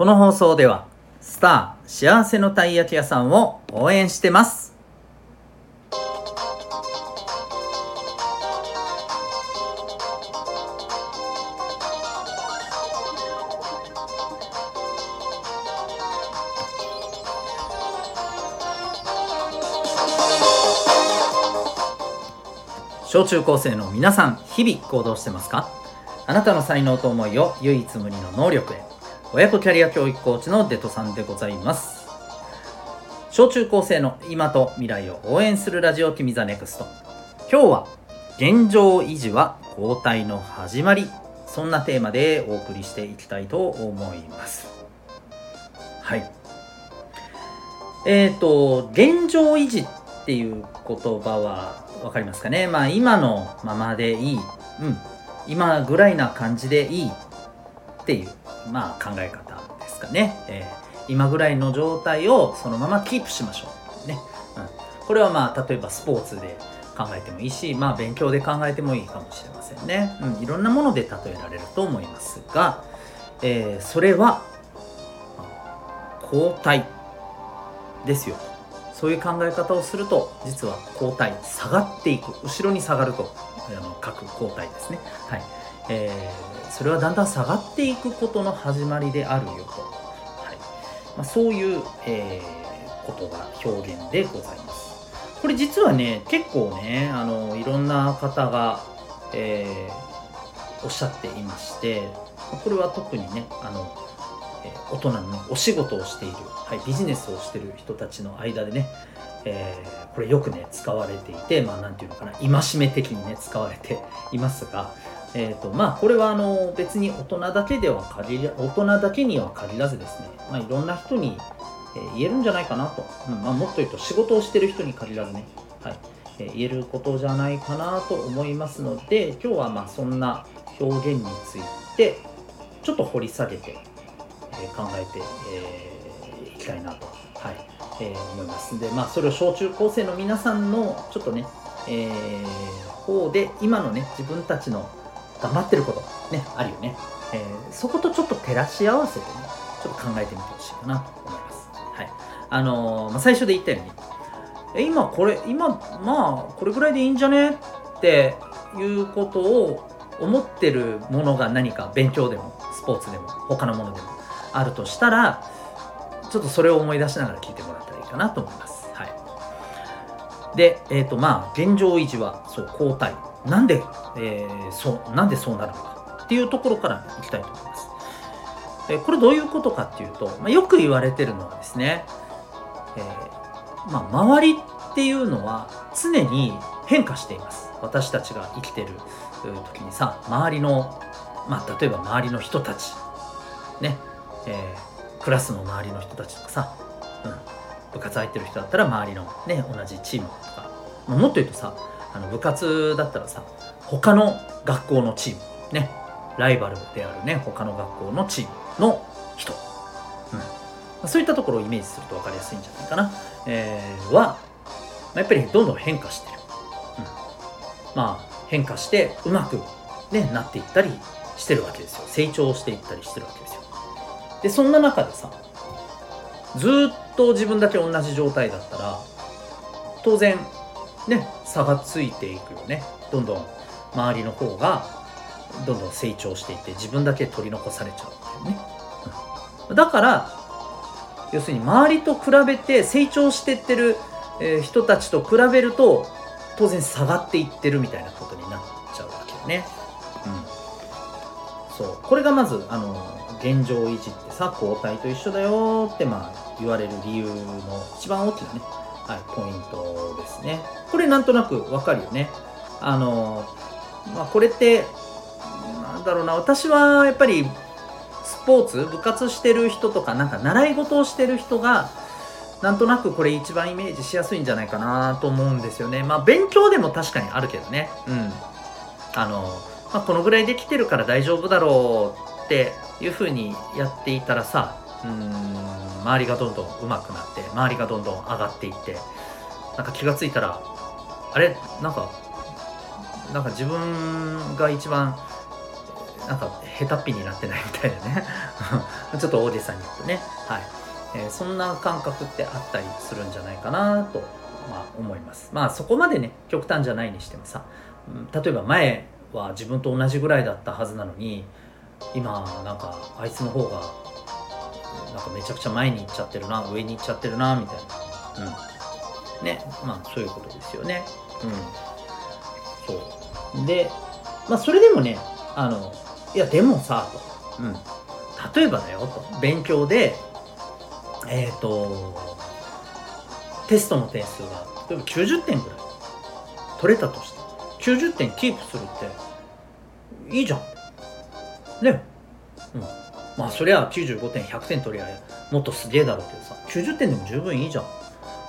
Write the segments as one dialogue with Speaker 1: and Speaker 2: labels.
Speaker 1: この放送ではスター幸せのたい焼き屋さんを応援してます。小中高生の皆さん日々行動してますか？あなたの才能と思いを唯一無二の能力へ親子キャリア教育コーチのデトさんでございます。小中高生の今と未来を応援するラジオ君ザネクスト。今日は現状維持は後退の始まり。そんなテーマでお送りしていきたいと思います。はい。えっ、ー、と現状維持っていう言葉は分かりますかね？まあ今のままでいい、うん、今ぐらいな感じでいい。っていう、まあ、考え方ですかね、えー、今ぐらいの状態をそのままキープしましょう。ね、うん、これはまあ例えばスポーツで考えてもいいし、まあ、勉強で考えてもいいかもしれませんね、うん、いろんなもので例えられると思いますが、えー、それは交代ですよそういう考え方をすると実は交代下がっていく。後ろに下がるとあの書く交代ですね。はい、えー、それはだんだん下がっていくことの始まりであるよと、はい。まあ、そういう、えー、ことが表現でございます。これ実はね結構ねあのいろんな方が、えー、おっしゃっていましてこれは特にねあの大人の、お仕事をしている、はい、ビジネスをしている人たちの間でね、えー、これよくね使われていてまあ何て言うのかな戒め的にね使われていますが、えーとまあ、これはあの別に大人だけでは限り大人だけには限らずですね、まあ、いろんな人に、え言えるんじゃないかなと、うんまあ、もっと言うと仕事をしてる人に限らずね、はいえー、言えることじゃないかなと思いますので今日はまあそんな表現についてちょっと掘り下げてえ考えてい、えー、きたいなと、はい。えー、思います。でまあそれを小中高生の皆さんのちょっとね、えー、方で今のね自分たちの頑張ってることねあるよね、えー、そことちょっと照らし合わせてねちょっと考えてみてほしいかなと思います。はい。あのー、まあ、最初で言ったようにえ今これ今まあこれぐらいでいいんじゃねっていうことを思ってるものが何か勉強でもスポーツでも他のものでもあるとしたらちょっとそれを思い出しながら聞いてもらったかなと思います。はい、で、えっ、ー、とまあ現状維持はそう交代なんで、えー、そうなんでそうなるのかっていうところからいきたいと思います。え、これどういうことかっていうと、まあ、よく言われてるのはですね、えー、まあ、周りっていうのは常に変化しています。私たちが生きてる時にさ周りの、まあ、例えば周りの人たちねえー、クラスの周りの人たちとかさ、うん、部活入ってる人だったら周りのね同じチームとか、まあ、もっと言うとさあの部活だったらさ他の学校のチームねライバルであるね他の学校のチームの人、うん。ま、そういったところをイメージすると分かりやすいんじゃないかな、えー、はやっぱりどんどん変化してる、うん、まあ変化してうまく、ね、なっていったりしてるわけですよ。成長していったりしてるわけですよ。でそんな中でさずっと自分だけ同じ状態だったら当然ね差がついていくよね。どんどん周りの方がどんどん成長していって自分だけ取り残されちゃうんだよね、うん、だから要するに周りと比べて成長してってる、人たちと比べると当然下がっていってるみたいなことになっちゃうわけよね。うん、そう。これがまずあの現状維持ってさ交代と一緒だよってまあ言われる理由の一番大きなね、はい、ポイントですね。これなんとなくわかるよね。あのまあこれってなんだろうな私はやっぱりスポーツ部活してる人とかなんか習い事をしてる人がなんとなくこれ一番イメージしやすいんじゃないかなと思うんですよね。まあ勉強でも確かにあるけどね。うん。あの、まあ、このぐらいできてるから大丈夫だろうっていう風にやっていたらさうん周りがどんどん上手くなって周りがどんどん上がっていってなんか気が付いたらあれ？なんかなんか自分が一番なんか下手っぴになってないみたいなね。ちょっと大げさんに言うとね。はい。えー、そんな感覚ってあったりするんじゃないかなと、まあ、思います。まあそこまでね極端じゃないにしてもさ例えば前は自分と同じぐらいだったはずなのに今なんかあいつの方がなんかめちゃくちゃ前に行っちゃってるな上に行っちゃってるなみたいな。うん。ねまあそういうことですよね。うん。そう。でまあそれでもねあのいやでもさと、うん、例えばだよと勉強でえっ、ー、とテストの点数が例えば90点ぐらい取れたとして90点キープするっていいじゃんね。うん。まあそりゃ95点100点取りゃもっとすげえだろうけどさ。90点でも十分いいじゃん。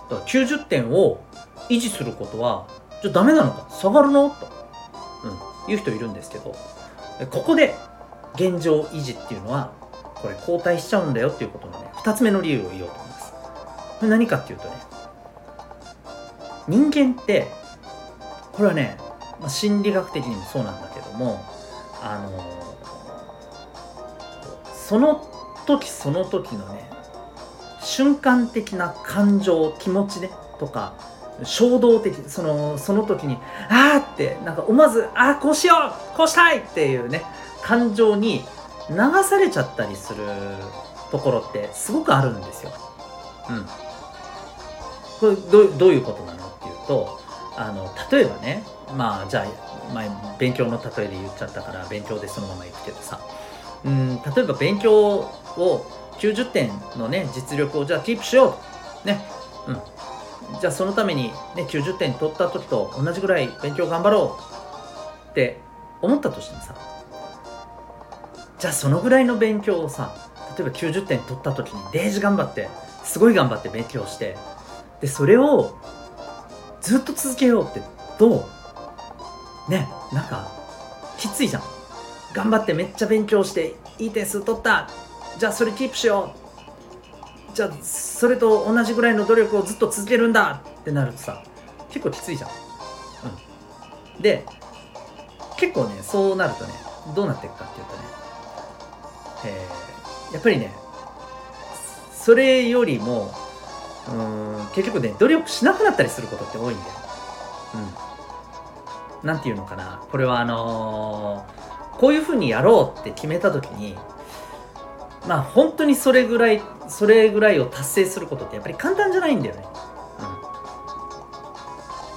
Speaker 1: だから90点を維持することはじゃあダメなのか。下がるの？と、うん、言う人いるんですけど。ここで現状維持っていうのはこれ後退しちゃうんだよっていうことのね2つ目の理由を言おうと思います。これ何かっていうとね人間ってこれはね、まあ、心理学的にもそうなんだけどもあのその時その時のね瞬間的な感情気持ちねとか衝動的そのその時にああってなんか思わずああこうしようこうしたいっていうね感情に流されちゃったりするところってすごくあるんですよ。うん。これどういうことなのっていうとあの例えばねまあじゃあ前勉強の例えで言っちゃったから勉強でそのまま行くけどさうん例えば勉強を90点のね実力をじゃあキープしようね。うん。じゃあそのために、ね、90点取った時と同じぐらい勉強頑張ろうって思ったとしてもさじゃあそのぐらいの勉強をさ例えば90点取った時にデージ頑張ってすごい頑張って勉強してでそれをずっと続けようってどう？ね。なんかきついじゃん。頑張ってめっちゃ勉強していい点数取った。じゃあそれキープしよう。じゃあそれと同じぐらいの努力をずっと続けるんだ。ってなるとさ結構きついじゃん。うん。で結構ねそうなるとねどうなっていくかっていうとねえー、やっぱりねそれよりもうん結局ね努力しなくなったりすることって多いんだよ。うん、なんていうのかな。これはあのー、こういうふうにやろうって決めた時にまあ本当にそれぐらいそれぐらいを達成することってやっぱり簡単じゃないんだよね。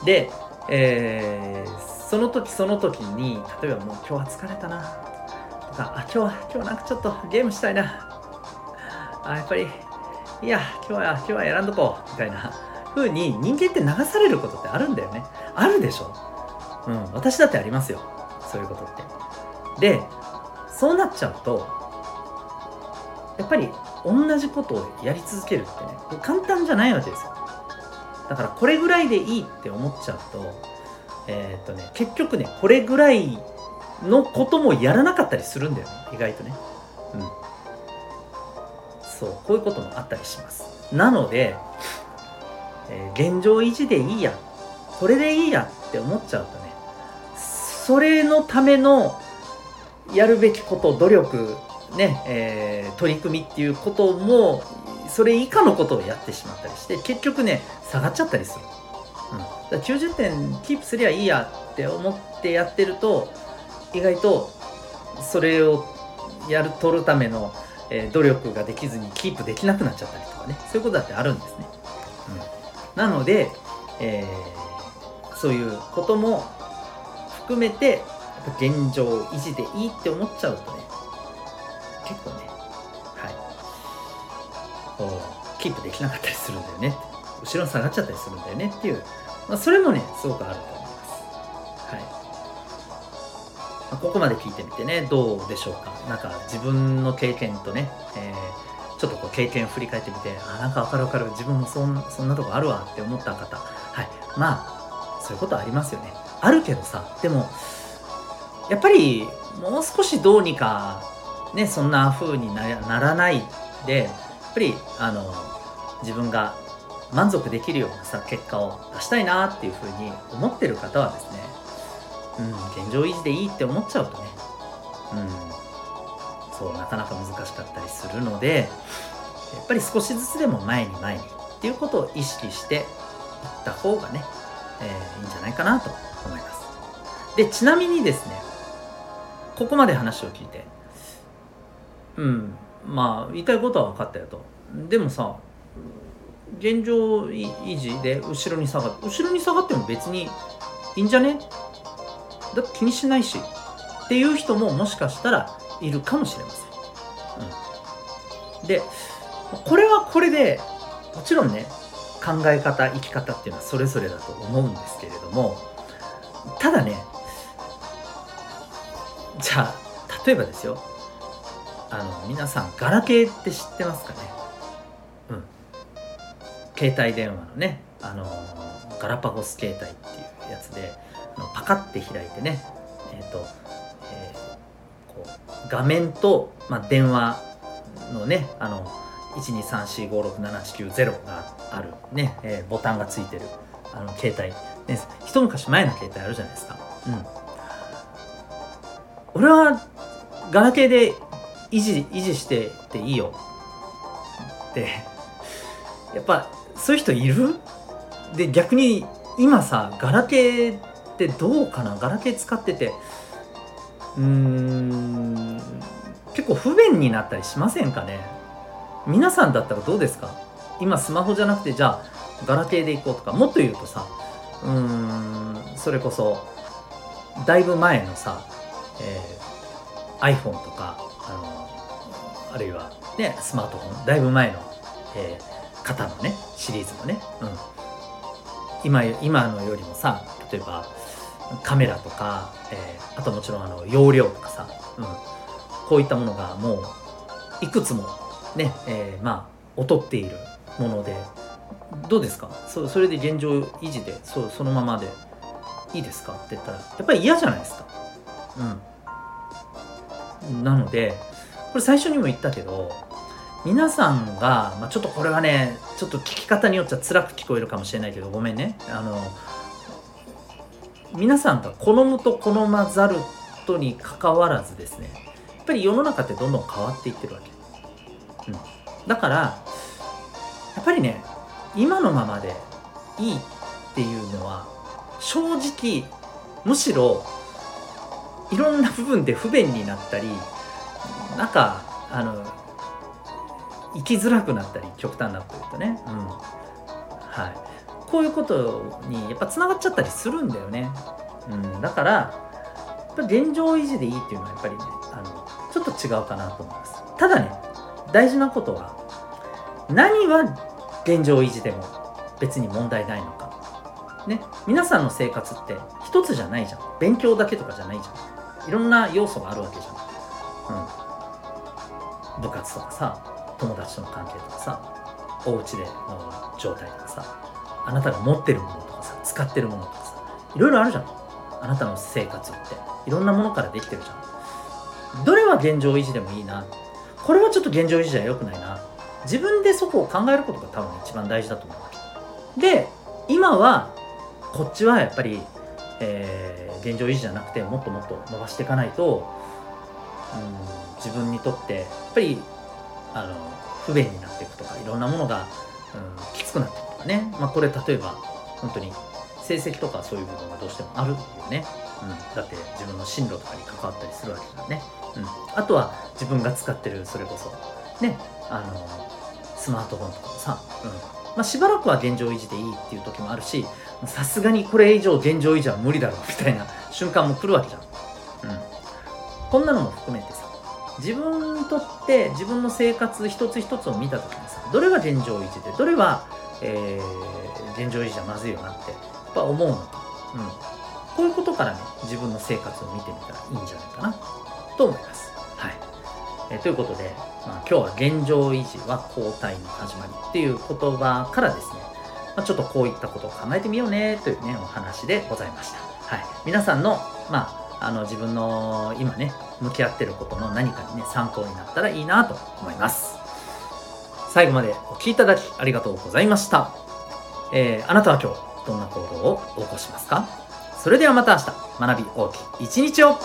Speaker 1: うん、で、えー、その時その時に例えばもう今日は疲れたな。とかあ今日は今日なんかちょっとゲームしたいな。あやっぱりいや今日は今日は選んどこう。みたいな。風に人間って流されることってあるんだよね。あるでしょ。うん。私だってありますよ。そういうことって。でそうなっちゃうとやっぱり同じことをやり続けるってね簡単じゃないわけですよ。だからこれぐらいでいいって思っちゃうとえー、っとね結局ねこれぐらいのこともやらなかったりするんだよね意外とね。うん。そうこういうこともあったりします。なので、えー、現状維持でいいやこれでいいやって思っちゃうとねそれのためのやるべきこと努力ね、えー、取り組みっていうこともそれ以下のことをやってしまったりして結局ね下がっちゃったりする、うん、だ90点キープすりゃいいやって思ってやってると意外とそれをやる取るための、えー、努力ができずにキープできなくなっちゃったりとかね。そういうことだってあるんですね。うん、なので、えー、そういうことも含めて現状維持でいいって思っちゃうとね結構ねはい。こうキープできなかったりするんだよね。後ろに下がっちゃったりするんだよねっていう、まあ、それもねすごくあると思います。はい。まここまで聞いてみてねどうでしょうか。なんか自分の経験とね、えー、ちょっとこう経験を振り返ってみてあなんか分かる分かる。自分もそんそんなとこあるわって思った方。はい。まあそういうことありますよね。あるけどさでもやっぱりもう少しどうにかねそんな風にならないでやっぱりあの自分が満足できるようなさ結果を出したいなっていうふうに思ってる方はですねうん、現状維持でいいって思っちゃうとね、うんそうなかなか難しかったりするのでやっぱり少しずつでも前に前にっていうことを意識していった方がね、えー、いいんじゃないかなと思います。でちなみにですねここまで話を聞いて。うん。まあ言いたいことは分かったよと。でもさ現状維持で後ろに下がって後ろに下がっても別にいいんじゃね？だって気にしないし。っていう人ももしかしたらいるかもしれません、うん、でこれはこれでもちろんね考え方生き方っていうのはそれぞれだと思うんですけれどもただねじゃあ例えばですよあの皆さんガラケーって知ってますかね？うん携帯電話のねあのガラパゴス携帯っていうやつでパカッて開いてねえっ、ー、と、えー、こう画面と、まあ、電話のねあの123456789があるね、えー、ボタンがついてるあの携帯、ね、一昔前の携帯あるじゃないですか。うん。俺はガラケーで維持維持してていいよ。ってやっぱそういう人いる？で逆に今さガラケーってどうかな？ガラケー使ってて。うーん結構不便になったりしませんかね？皆さんだったらどうですか？今スマホじゃなくてじゃあガラケーでいこうとか。もっと言うとさうーんそれこそだいぶ前のさ、えー、iPhone とかあのあるいはねスマートフォンだいぶ前の、えー、型のねシリーズのね、うん、今今のよりもさ例えばカメラとか、えー、あともちろんあの容量とかさ、うん、こういったものがもういくつもね、えー、まあ劣っているものでどうですか？そそれで現状維持でそそのままでいいですか？って言ったらやっぱり嫌じゃないですか。うん、なのでこれ最初にも言ったけど皆さんが、まあ、ちょっとこれはねちょっと聞き方によっては辛く聞こえるかもしれないけどごめんね。あの皆さんが好むと好まざるとにかかわらずですねやっぱり世の中ってどんどん変わっていってるわけ、うん、だからやっぱりね今のままでいいっていうのは正直むしろいろんな部分で不便になったりなんかあの生きづらくなったり極端なこと言うとね、うん。はい、こういうことにやっぱつながっちゃったりするんだよね、うん、だから現状維持でいいっていうのはやっぱりねあのちょっと違うかなと思います。ただね大事なことは何は現状維持でも別に問題ないのか。ね。皆さんの生活って一つじゃないじゃん。勉強だけとかじゃないじゃん。いろんな要素があるわけじゃん、うん、部活とかさ友達との関係とかさお家での状態とかさあなたが持ってるものとかさ使ってるものとかさいろいろあるじゃん。あなたの生活って。いろんなものからできてるじゃん。どれは現状維持でもいいな。これはちょっと現状維持じゃ良くないな。自分でそこを考えることが多分一番大事だと思うわけ。で今はこっちはやっぱり、えー、現状維持じゃなくてもっともっと伸ばしていかないと、うん、自分にとってやっぱりあの不便になっていくとかいろんなものが、うん、きつくなっていくとかね、まあ、これ例えば本当に成績とかそういう部分がどうしてもあるよね、うん、だって自分の進路とかに関わったりするわけじゃんね、うん、あとは自分が使ってるそれこそねあのスマートフォンとかもさ、うんまあ、しばらくは現状維持でいいっていう時もあるしさすがにこれ以上現状維持は無理だろうみたいな瞬間も来るわけじゃん、うん、こんなのも含めてさ自分にとって自分の生活一つ一つを見た時にさどれが現状維持でどれは、えー、現状維持じゃまずいよなってやっぱ思うのか、うん、こういうことからね自分の生活を見てみたらいいんじゃないかなと思います、え、ということでまあ、今日は現状維持は後退の始まりっていう言葉からですね、まあ、ちょっとこういったことを考えてみようねというね、お話でございました。はい。皆さんの、まあ、あの自分の今ね、向き合ってることの何かにね、参考になったらいいなと思います。最後までお聴きいただきありがとうございました。えー、あなたは今日どんな行動を起こしますか？それではまた明日、学び大きい一日を